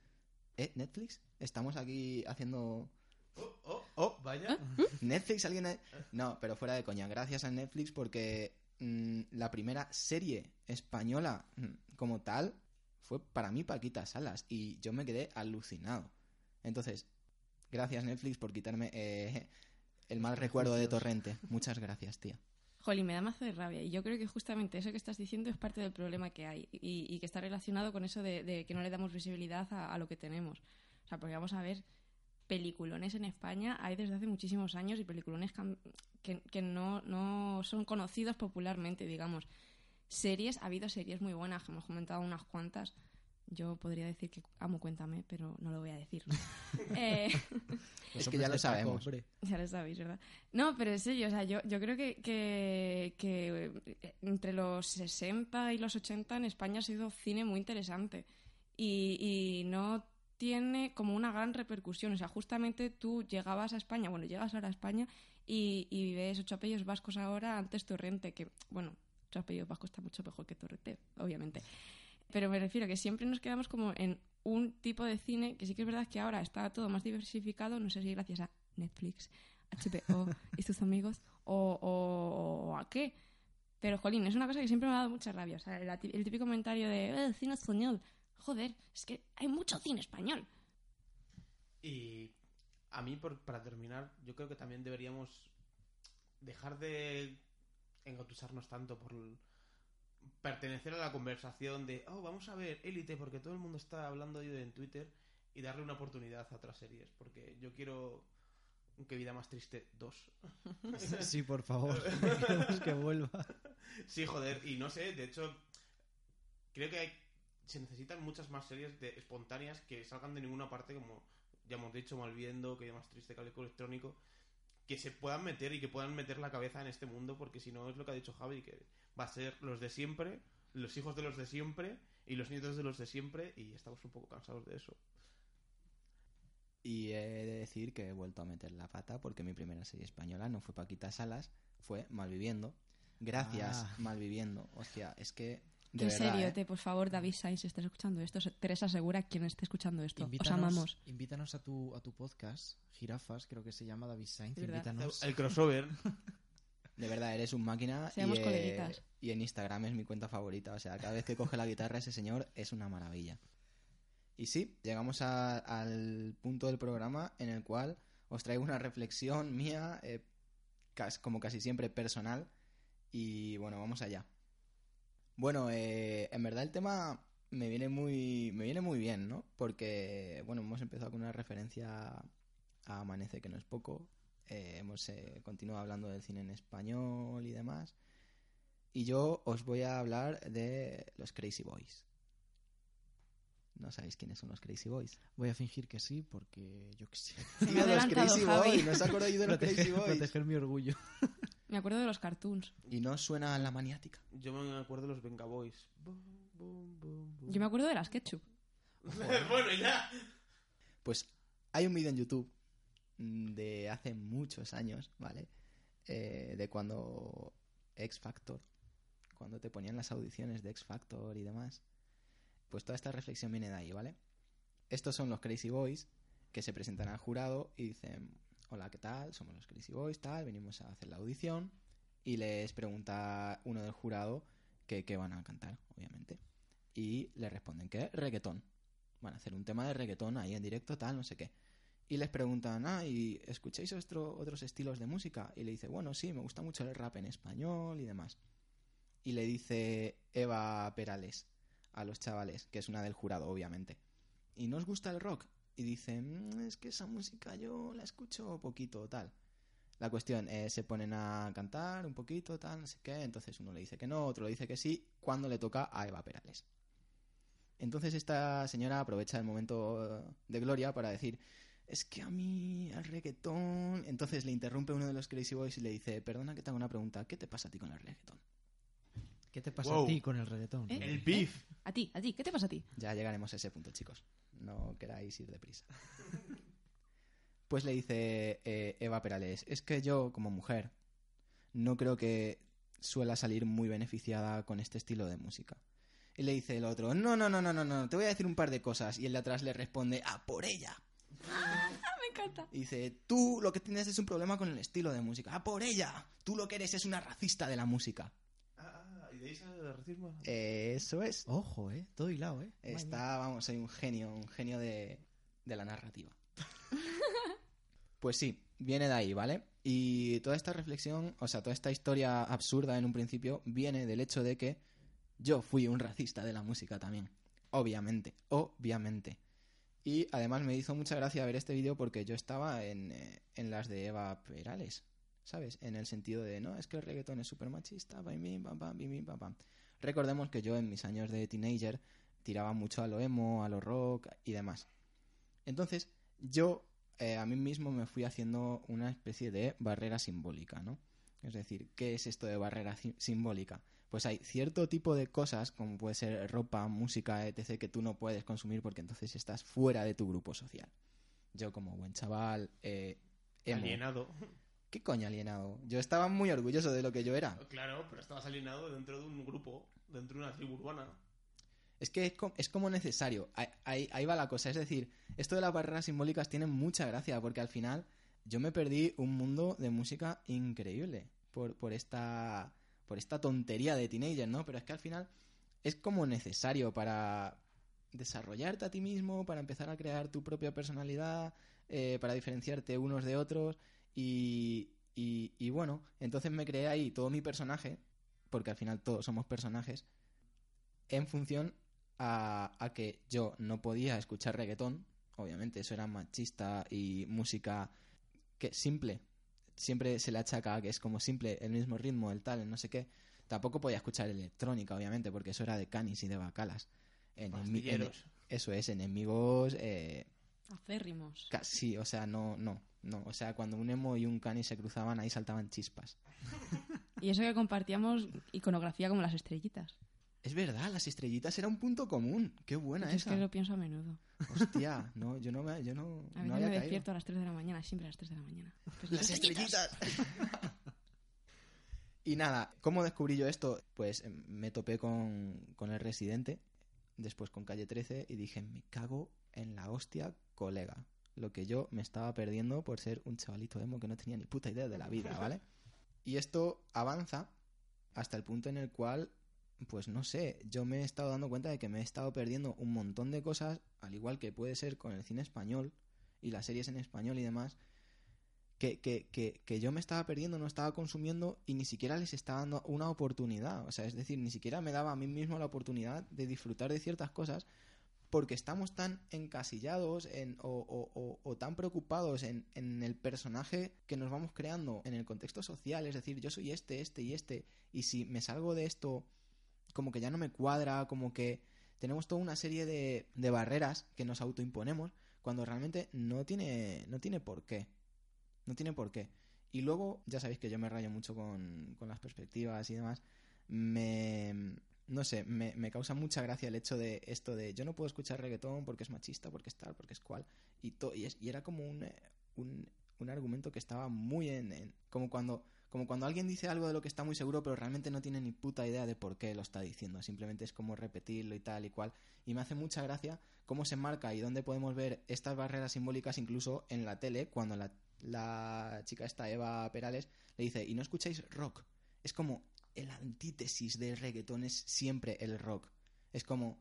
¿Eh? ¿Netflix? Estamos aquí haciendo...
Oh, oh, oh, vaya.
Netflix, alguien... ha- No, pero fuera de coña. Gracias a Netflix porque mm, la primera serie española mm, como tal fue para mí Paquita Salas y yo me quedé alucinado. Entonces, gracias Netflix por quitarme eh, el mal recuerdo de Torrente. Muchas gracias, tía.
Jolín, me da mazo de rabia. Y yo creo que justamente eso que estás diciendo es parte del problema que hay. Y, que está relacionado con eso de, que no le damos visibilidad a, lo que tenemos. O sea, porque vamos a ver, peliculones en España hay desde hace muchísimos años y peliculones que, no son conocidos popularmente, digamos. Series, ha habido series muy buenas, que hemos comentado unas cuantas. Yo podría decir que amo Cuéntame, pero no lo voy a decir. Eh,
Es que ya lo sabemos.
hombre.
ya lo sabéis, ¿verdad? No, pero en serio, o sea, yo, yo creo que, que, que entre los 60 y los 80 en España ha sido cine muy interesante y, y no tiene como una gran repercusión. O sea, justamente tú llegabas a España, bueno, llegas ahora a España y, y ves ocho apellidos vascos ahora antes Torrente, que, bueno, ocho apellidos vascos está mucho mejor que Torrente, obviamente. Pero me refiero que siempre nos quedamos como en un tipo de cine que sí que es verdad que ahora está todo más diversificado, no sé si gracias a Netflix, HBO y sus amigos o, o- o a qué. Pero, jolín, es una cosa que siempre me ha dado mucha rabia. O sea, el típico comentario de "Eh, cine español. Joder, es que hay mucho cine español.
Y a mí, por- para terminar, yo creo que también deberíamos dejar de engatusarnos tanto por pertenecer a la conversación de, oh, vamos a ver Élite porque todo el mundo está hablando de ello en Twitter y darle una oportunidad a otras series. Porque yo quiero que Vida Más Triste 2.
Sí, por favor. Que vuelva.
Sí, joder, y no sé, de hecho, creo que hay- se necesitan muchas más series de espontáneas que salgan de ninguna parte, como ya hemos dicho, Malviendo, que más triste Caleco Electrónico, que se puedan meter y que puedan meter la cabeza en este mundo, porque si no es lo que ha dicho Javi, que va a ser los de siempre, los hijos de los de siempre y los nietos de los de siempre, y estamos un poco cansados de eso.
Y he de decir que he vuelto a meter la pata porque mi primera serie española no fue Paquita Salas, fue Malviviendo. Gracias,
Ah.
Malviviendo. Hostia, es que... De
en
verdad,
serio,
¿eh?
te, por favor, David Sainz, si estás escuchando esto, Teresa Segura, quien esté escuchando esto. Os
Invítanos,
amamos.
invítanos a tu, a tu podcast, Jirafas, creo que se llama David Sainz. Invítanos.
El crossover.
De verdad, eres un máquina.
Seamos
y, eh,
coleguitas.
y en Instagram es mi cuenta favorita. O sea, cada vez que coge la guitarra ese señor es una maravilla. Y sí, llegamos a- al punto del programa en el cual os traigo una reflexión mía, eh, como casi siempre personal. Y bueno, vamos allá. Bueno, eh, en verdad el tema me viene muy, me viene muy bien, ¿no? Porque, bueno, hemos empezado con una referencia a Amanece, que no es poco. Eh, hemos eh, continuado hablando del cine en español y demás. Y yo os voy a hablar de los Crazy Boys. ¿No sabéis quiénes son los Crazy Boys?
Voy a fingir que sí, porque yo qué sé.
Los Crazy. Boys, ¿no os acordáis de los Crazy Boys?
proteger mi orgullo.
Me acuerdo de los cartoons.
Y no suena a la maniática.
Yo me acuerdo de los Venga Boys. Bum, bum, bum, bum.
Yo me acuerdo de las ketchup.
bueno, ya.
Pues hay un vídeo en YouTube de hace muchos años, ¿vale? Eh, de cuando X Factor, cuando te ponían las audiciones de X Factor y demás. Pues toda esta reflexión viene de ahí, ¿vale? Estos son los Crazy Boys que se presentan al jurado y dicen, hola, ¿qué tal? Somos los Crazy Boys, tal, venimos a hacer la audición. Y les pregunta uno del jurado que van a cantar, obviamente. Y le responden que reggaetón. Van a hacer un tema de reggaetón ahí en directo, tal, no sé qué. Y les preguntan, ah, ¿y escucháis otro- otros estilos de música? Y le dice, bueno, sí, me gusta mucho el rap en español y demás. Y le dice Eva Perales a los chavales, que es una del jurado, obviamente. ¿Y no os gusta el rock? Y dicen, "Mm, es que esa música yo la escucho poquito, tal. La cuestión es, se ponen a cantar un poquito, tal, no sé qué. Entonces uno le dice que no, otro le dice que sí, cuando le toca a Eva Perales. Entonces esta señora aprovecha el momento de gloria para decir, es que a mí el reggaetón... Entonces le interrumpe uno de los Crazy Boys y le dice, perdona que te hago una pregunta, ¿qué te pasa a ti con el reggaetón?
¿Qué te pasa
Wow.
a ti con el reggaetón?
¿Eh?
El beef.
A ti, a ti, ¿qué te pasa a ti?
Ya llegaremos a ese punto, chicos. No queráis ir deprisa. Pues le dice eh, Eva Perales, es que yo, como mujer, no creo que suela salir muy beneficiada con este estilo de música. Y le dice el otro, no, no, no, no, no, no, te voy a decir un par de cosas. Y el de atrás le responde, a por ella.
Me encanta.
Y dice, tú lo que tienes es un problema con el estilo de música. ¡A por ella! Tú lo que eres es una racista de la música.
Ah, ¿y de ahí sale el racismo?
Eso es.
Ojo, ¿eh? Todo hilado, ¿eh?
Está, vamos, soy un genio, un genio de, de la narrativa. pues sí, viene de ahí, ¿vale? Y toda esta reflexión, o sea, toda esta historia absurda en un principio, viene del hecho de que yo fui un racista de la música también. Obviamente, obviamente. Y además me hizo mucha gracia ver este vídeo porque yo estaba en, eh, en las de Eva Perales, ¿sabes? En el sentido de, no, es que el reggaetón es súper machista, pam, pam, bim, bim, pam, pam. Recordemos que yo en mis años de teenager tiraba mucho a lo emo, a lo rock y demás. Entonces, yo eh, a mí mismo me fui haciendo una especie de barrera simbólica, ¿no? Es decir, ¿qué es esto de barrera simbólica? Pues hay cierto tipo de cosas, como puede ser ropa, música, etc., que tú no puedes consumir porque entonces estás fuera de tu grupo social. Yo, como buen chaval, eh, emo.
Alienado.
¿Qué coño alienado? Yo estaba muy orgulloso de lo que yo era.
Claro, pero estabas alienado dentro de un grupo, dentro de una tribu urbana.
Es que es, co- es como necesario. Ahí, ahí- ahí va la cosa. Es decir, esto de las barreras simbólicas tiene mucha gracia porque al final yo me perdí un mundo de música increíble por, por esta por esta tontería de teenager, ¿no? Pero es que al final es como necesario para desarrollarte a ti mismo, para empezar a crear tu propia personalidad, eh, para diferenciarte unos de otros y, y, y bueno, entonces me creé ahí todo mi personaje, porque al final todos somos personajes, en función a, a que yo no podía escuchar reggaetón, obviamente eso era machista y música que simple, siempre se le achaca que es como simple, el mismo ritmo, el tal, el no sé qué. Tampoco podía escuchar electrónica, obviamente, porque eso era de canis y de bacalas. Enemi-
Pastilleros.
ene- eso es, enemigos eh,
Acérrimos.
casi, o sea, no, no, no. O sea, cuando un emo y un canis se cruzaban, ahí saltaban chispas.
Y eso que compartíamos iconografía como las estrellitas.
Es verdad, las estrellitas era un punto común. Qué buena
Yo es
esa.
que lo pienso a menudo.
Hostia, no, yo no me, yo no,
A
no había
me
caído.
despierto a las 3 de la mañana, siempre a las 3 de la mañana. Pues
Las estrellitas. y nada, ¿cómo descubrí yo esto? Pues em, me topé con, con el residente, después con calle 13, y dije, me cago en la hostia, colega. Lo que yo me estaba perdiendo por ser un chavalito emo que no tenía ni puta idea de la vida, ¿vale? Y esto avanza hasta el punto en el cual, pues no sé, yo me he estado dando cuenta de que me he estado perdiendo un montón de cosas, al igual que puede ser con el cine español y las series en español y demás, que, que, que, que yo me estaba perdiendo, no estaba consumiendo y ni siquiera les estaba dando una oportunidad. O sea, es decir, ni siquiera me daba a mí mismo la oportunidad de disfrutar de ciertas cosas porque estamos tan encasillados en, o, tan preocupados en, el personaje que nos vamos creando en el contexto social. Es decir, yo soy este, este y este, y si me salgo de esto, como que ya no me cuadra, como que tenemos toda una serie de, de barreras que nos autoimponemos cuando realmente no tiene, no tiene por qué. No tiene por qué. Y luego, ya sabéis que yo me rayo mucho con, con las perspectivas y demás. Me. No sé, me, me causa mucha gracia el hecho de esto de yo no puedo escuchar reggaetón porque es machista, porque es tal, porque es cual. Y, to- y, es- y era como un, un, un argumento que estaba muy en, en- como cuando como cuando alguien dice algo de lo que está muy seguro pero realmente no tiene ni puta idea de por qué lo está diciendo simplemente es como repetirlo y tal y cual y me hace mucha gracia cómo se marca y dónde podemos ver estas barreras simbólicas incluso en la tele cuando la, la chica esta Eva Perales le dice y no escucháis rock es como el antítesis del reggaetón es siempre el rock. Es como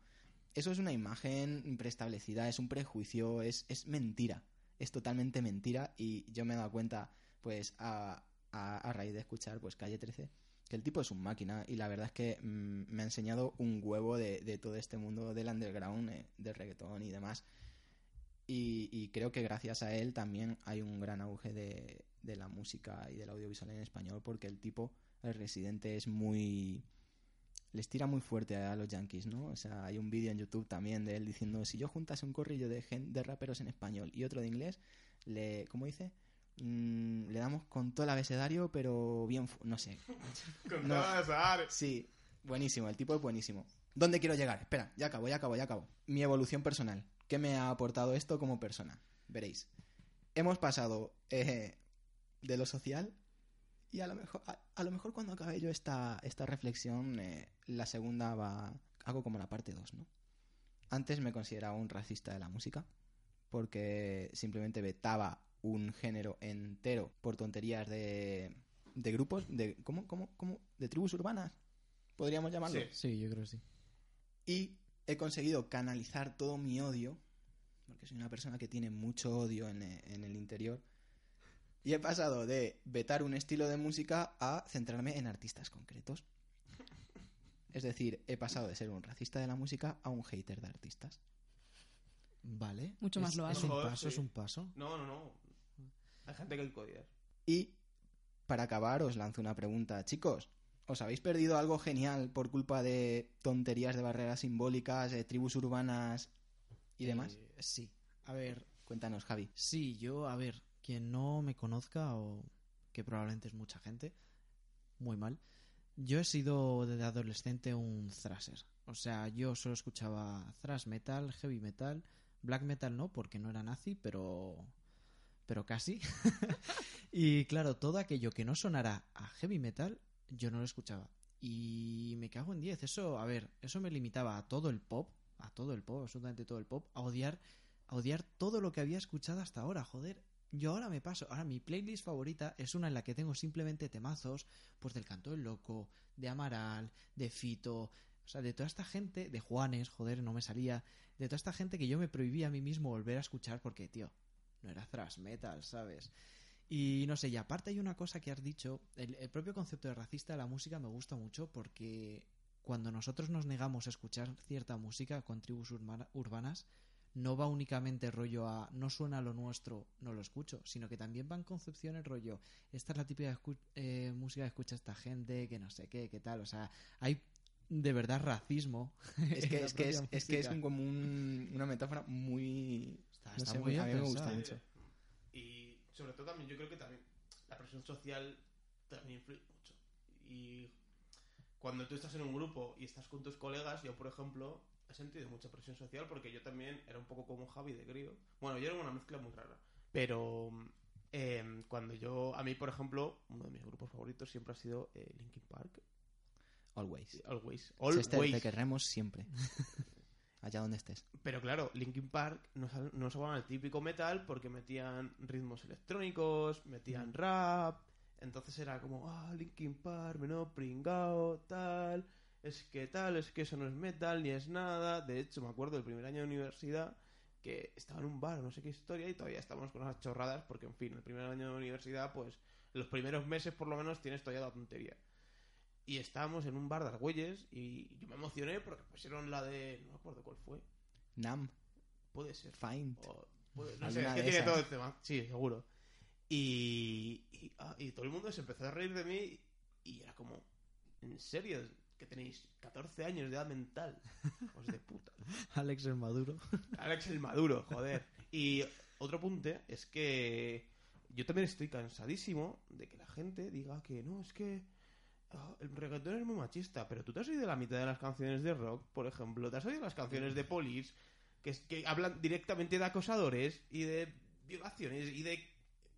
eso es una imagen preestablecida es un prejuicio es, es mentira es totalmente mentira. Y yo me he dado cuenta pues a, a, raíz de escuchar pues Calle 13 que el tipo es un máquina. Y la verdad es que mm, me ha enseñado un huevo de, de todo este mundo del underground, eh, del reggaetón y demás. Y, y creo que gracias a él también hay un gran auge de, de la música y del audiovisual en español porque el tipo, el residente, es muy... Les tira muy fuerte a los yankees, ¿no? O sea, hay un vídeo en YouTube también de él diciendo, si yo juntase un corrillo de, gen- de raperos en español y otro de inglés, le... ¿Cómo dice? Mm, le damos con todo el abecedario, pero bien... No sé.
Con
No.
todas las áreas.
Sí, buenísimo, el tipo es buenísimo. ¿Dónde quiero llegar? Espera, ya acabo, ya acabo, ya acabo. Mi evolución personal. ¿Qué me ha aportado esto como persona? Veréis. Hemos pasado eh, de lo social y a lo mejor, a, a lo mejor cuando acabe yo esta, esta reflexión, eh, la segunda va... Hago como la parte 2, ¿no? Antes me consideraba un racista de la música porque simplemente vetaba un género entero por tonterías de, de grupos, de ¿cómo, cómo, cómo? de tribus urbanas, podríamos llamarlo.
Sí.
Sí, yo creo que sí.
Y he conseguido canalizar todo mi odio, porque soy una persona que tiene mucho odio en, en el interior, y he pasado de vetar un estilo de música a centrarme en artistas concretos. Es decir, he pasado de ser un racista de la música a un hater de artistas.
Vale.
Mucho más
Es-
loable.
Es un paso,
sí.
es un paso.
No, no, no. Hay gente que hay que odiar.
Y para acabar os lanzo una pregunta. Chicos, ¿os habéis perdido algo genial por culpa de tonterías de barreras simbólicas, de tribus urbanas y demás?
Eh, sí. A ver,
Cuéntanos, Javi.
Sí, yo, a ver, quien no me conozca, o que probablemente es mucha gente, muy mal, yo he sido desde adolescente un thrasher. O sea, yo solo escuchaba thrash metal, heavy metal, black metal no, porque no era nazi, pero, pero casi. y claro, todo aquello que no sonara a heavy metal, yo no lo escuchaba. Y me cago en 10. Eso, a ver, eso me limitaba a todo el pop, a todo el pop, absolutamente todo el pop, a odiar a odiar todo lo que había escuchado hasta ahora, joder. Yo ahora me paso, ahora mi playlist favorita es una en la que tengo simplemente temazos, pues del Canto del Loco, de Amaral, de Fito, o sea, de toda esta gente, de Juanes, joder, no me salía, de toda esta gente que yo me prohibía a mí mismo volver a escuchar porque, tío, no era thrash metal, ¿sabes? Y no sé, y aparte hay una cosa que has dicho, el, propio concepto de racista de la música me gusta mucho porque cuando nosotros nos negamos a escuchar cierta música con tribus urbana- urbanas, no va únicamente rollo a no suena lo nuestro, no lo escucho, sino que también van concepciones rollo, esta es la típica escu- eh, música que escucha esta gente, que no sé qué, qué tal, o sea, hay de verdad racismo.
Es que es, que es, que es un- como un- una metáfora muy...
Está,
no
está
sé,
muy bien
a mí me gusta mucho.
Y sobre todo también, yo creo que también la presión social también influye mucho. Y cuando tú estás en un grupo y estás con tus colegas, yo por ejemplo he sentido mucha presión social porque yo también era un poco como Javi de crío. Bueno, yo era una mezcla muy rara. Pero eh, cuando yo, a mí por ejemplo, uno de mis grupos favoritos siempre ha sido eh, Linkin Park.
Always.
Always. Always.
te querremos siempre. Allá donde estés.
Pero claro, Linkin Park no, no sacaban el típico metal porque metían ritmos electrónicos, metían rap. Entonces era como, ah, Linkin Park, menudo pringao, tal. Es que tal, es que eso no es metal ni es nada. De hecho, me acuerdo del primer año de universidad que estaba en un bar, no sé qué historia, y todavía estamos con esas chorradas porque, en fin, el primer año de universidad, pues los primeros meses por lo menos tienes todavía la tontería. Y estábamos en un bar de Argüelles y yo me emocioné porque pusieron la de... No me acuerdo cuál fue.
Nam,
Puede ser.
Find.
O puede- no sé, es que tiene
esas.
todo el tema. Sí, seguro. Y, y, ah, y todo el mundo se empezó a reír de mí y era como, ¿en serio? Que tenéis 14 años de edad mental. Pues de puta.
Alex el Maduro.
Alex el Maduro, joder. Y otro punto es que yo también estoy cansadísimo de que la gente diga que no, es que ah, el reggaetón es muy machista, pero tú te has oído la mitad de las canciones de rock, por ejemplo, te has oído las canciones de Police, que, es- que hablan directamente de acosadores y de violaciones y de,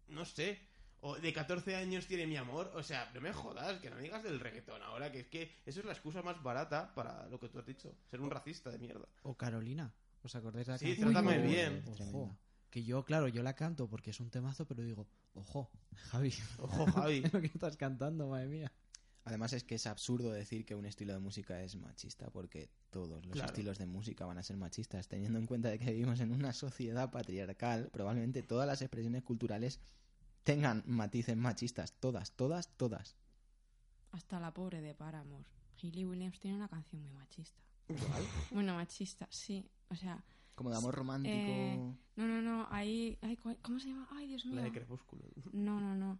no sé, o de 14 años tiene mi amor, o sea, no me jodas, que no me digas del reggaetón ahora, que es que eso es la excusa más barata para lo que tú has dicho, ser un racista de mierda.
O Carolina. ¿Os acordáis de la
Sí,
canción?
Trátame
Uy,
bien.
Ojo. Que yo, claro, yo la canto porque es un temazo, pero digo, ojo, Javi.
Ojo, Javi.
lo que estás cantando, madre mía.
Además es que es absurdo decir que un estilo de música es machista porque todos los
Claro.
estilos de música van a ser machistas, teniendo en cuenta de que vivimos en una sociedad patriarcal, probablemente todas las expresiones culturales tengan matices machistas, todas, todas, todas.
Hasta la pobre de Paramore. Hayley Williams tiene una canción muy machista. Bueno, machista, sí. O sea,
Como de amor romántico.
Eh, no, no, no. Ahí, ay, ¿cómo- ¿Cómo se llama? Ay, Dios mío.
La de Crepúsculo.
No, no, no.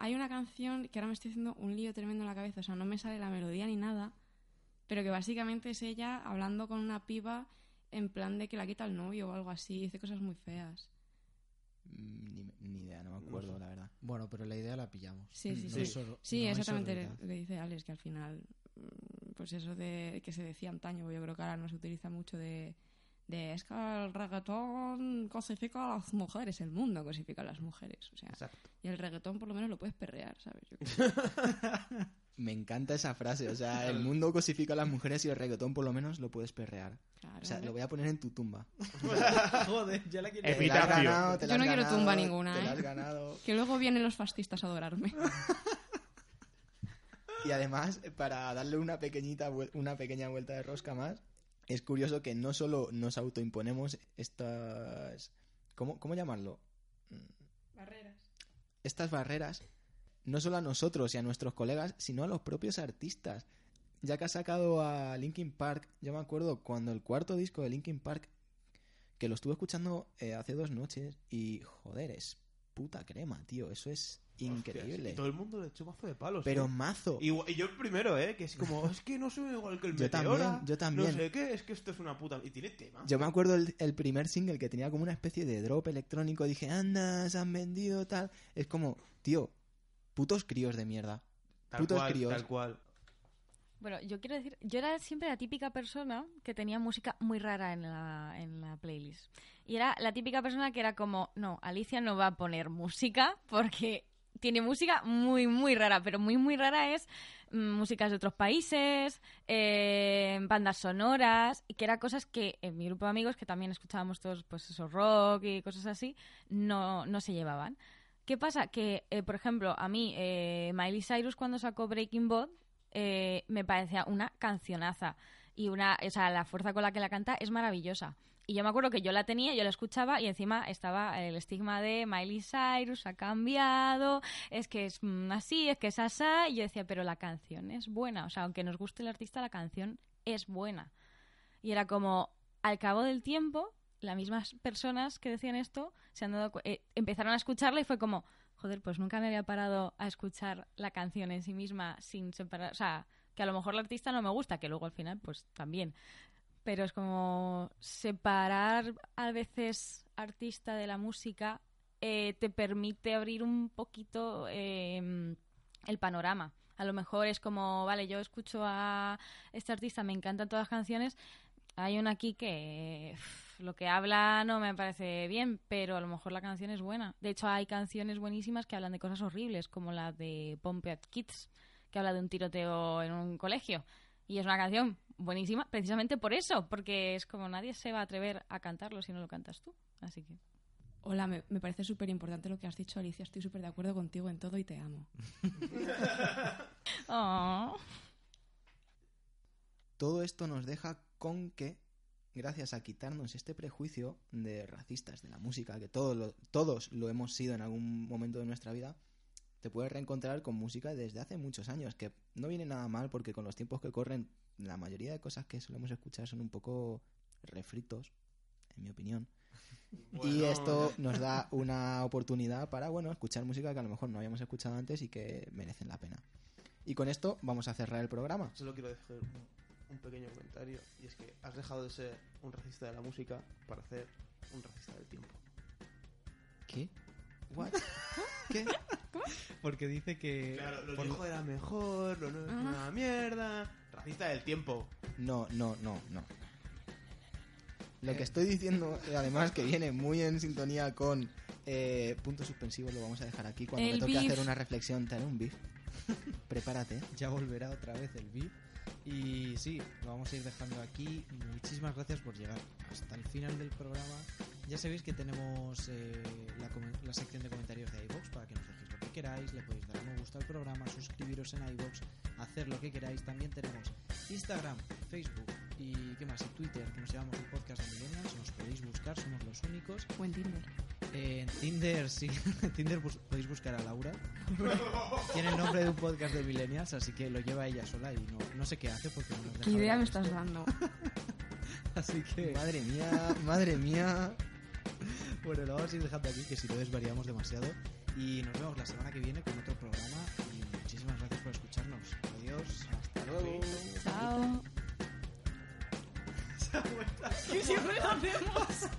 Hay una canción que ahora me estoy haciendo un lío tremendo en la cabeza, o sea, no me sale la melodía ni nada, pero que básicamente es ella hablando con una piba en plan de que la quita el novio o algo así, dice cosas muy feas.
Mm, Ni, ni idea, no me acuerdo, la verdad.
Bueno, pero la idea la pillamos.
Sí, sí,
No
sí. Sí,
no
exactamente lo que dice Alex, que al final, mm, pues eso de que se decía antaño, yo creo que ahora no se utiliza mucho de, de es que el reggaetón cosifica a las mujeres, el mundo cosifica a las mujeres, o sea,
Exacto.
y el reggaetón por lo menos lo puedes perrear, ¿sabes? Yo creo.
Me encanta esa frase, o sea, el mundo cosifica a las mujeres y el reggaetón por lo menos lo puedes perrear.
Claro.
O sea, lo voy a poner en tu tumba.
Joder, ya la quiero.
Te la has ganado, te la
Yo no
has
quiero
ganado,
tumba ninguna,
Te la
¿eh?
has ganado.
Que luego vienen los fascistas a adorarme.
Y además, para darle una pequeñita una pequeña vuelta de rosca más, es curioso que no solo nos autoimponemos estas ¿cómo, cómo llamarlo?
Barreras.
Estas barreras no solo a nosotros y a nuestros colegas, sino a los propios artistas. Ya que ha sacado a Linkin Park, yo me acuerdo cuando el cuarto disco de Linkin Park que lo estuve escuchando eh, hace dos noches y joder, es puta crema, tío, eso es increíble.
Y todo el mundo le echó mazo de palos.
Pero mazo.
Y, y yo el primero, ¿eh? Que es como, es que no soy igual que el
Yo
Meteora.
también, yo también.
No sé qué, es que esto es una puta... Y tiene tema.
Yo me acuerdo el, el primer single que tenía como una especie de drop electrónico. Dije, anda, se han vendido tal. Es como, tío, putos críos de mierda.
tal
putos
cual,
críos.
tal cual.
Bueno, yo quiero decir, yo era siempre la típica persona que tenía música muy rara en la, en la playlist. Y era la típica persona que era como, no, Alicia no va a poner música porque tiene música muy, muy rara, pero muy, muy rara es mm, músicas de otros países, eh, bandas sonoras, y que eran cosas que en mi grupo de amigos, que también escuchábamos todos, pues eso, rock y cosas así, no, no se llevaban. ¿Qué pasa? Que, eh, por ejemplo, a mí, eh, Miley Cyrus cuando sacó Breaking Bad, eh, me parecía una cancionaza. Y una, o sea, la fuerza con la que la canta es maravillosa. Y yo me acuerdo que yo la tenía, yo la escuchaba y encima estaba el estigma de Miley Cyrus ha cambiado, es que es mm, así, es que es asá. Y yo decía, pero la canción es buena. O sea, aunque nos guste el artista, la canción es buena. Y era como, al cabo del tiempo, las mismas personas que decían esto se han dado eh, empezaron a escucharla y fue como, joder, pues nunca me había parado a escuchar la canción en sí misma sin separar, o sea, que a lo mejor el artista no me gusta, que luego al final pues también. Pero es como separar a veces artista de la música eh, te permite abrir un poquito eh, el panorama. A lo mejor es como, vale, yo escucho a este artista, me encantan todas las canciones, hay una aquí que lo que habla no me parece bien, pero a lo mejor la canción es buena. De hecho, hay canciones buenísimas que hablan de cosas horribles, como la de Pompeat Kids, que habla de un tiroteo en un colegio. Y es una canción buenísima precisamente por eso, porque es como nadie se va a atrever a cantarlo si no lo cantas tú. Así que...
Hola, me, me parece súper importante lo que has dicho, Alicia. Estoy súper de acuerdo contigo en todo y te amo.
Oh.
Todo esto nos deja con que, gracias a quitarnos este prejuicio de racistas de la música, que todos lo, todos lo hemos sido en algún momento de nuestra vida, te puedes reencontrar con música desde hace muchos años, que no viene nada mal porque con los tiempos que corren, la mayoría de cosas que solemos escuchar son un poco refritos, en mi opinión. Y esto nos da una oportunidad para, bueno, escuchar música que a lo mejor no habíamos escuchado antes y que merecen la pena. Y con esto vamos a cerrar el programa.
Solo quiero dejar un, pequeño comentario. Y es que has dejado de ser un racista de la música para ser un racista del tiempo.
¿Qué? What? ¿Qué?
Porque dice que...
Claro, lo
por-
viejo era mejor, lo nuevo es una mierda. Racista del tiempo.
No, no, no, no. Lo que estoy diciendo, además, que viene muy en sintonía con eh, puntos suspensivos, lo vamos a dejar aquí. Cuando
El
me toque
beef.
hacer una reflexión, te haré un beef. Prepárate.
ya volverá otra vez el VIP. Y sí, lo vamos a ir dejando aquí. Muchísimas gracias por llegar hasta el final del programa. Ya sabéis que tenemos eh, la, la sección de comentarios de iVoox para que nos dejéis lo que queráis. Le podéis dar a me gusta al programa, suscribiros en iVoox, hacer lo que queráis. También tenemos Instagram, Facebook y ¿qué más? Y Twitter, que nos llamamos el podcast de Millennials. Nos podéis buscar, somos los únicos.
O en Tinder.
Eh, en Tinder, sí. En Tinder bus- podéis buscar a Laura. Tiene el nombre de un podcast de Millennials, así que lo lleva ella sola y no, no sé qué hace porque no nos deja
¿Qué idea me estás dando?
Así que,
Madre mía, madre mía.
bueno, lo vamos a ir dejando aquí, que si no desvariamos demasiado. Y nos vemos la semana que viene con otro programa. Y muchísimas gracias por escucharnos. Adiós.
Hasta luego.
Chao
esa vuelta. Yo siempre lo hacemos.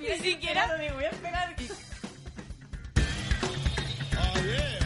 Ni siquiera. Ni voy a esperar. Oh, yeah.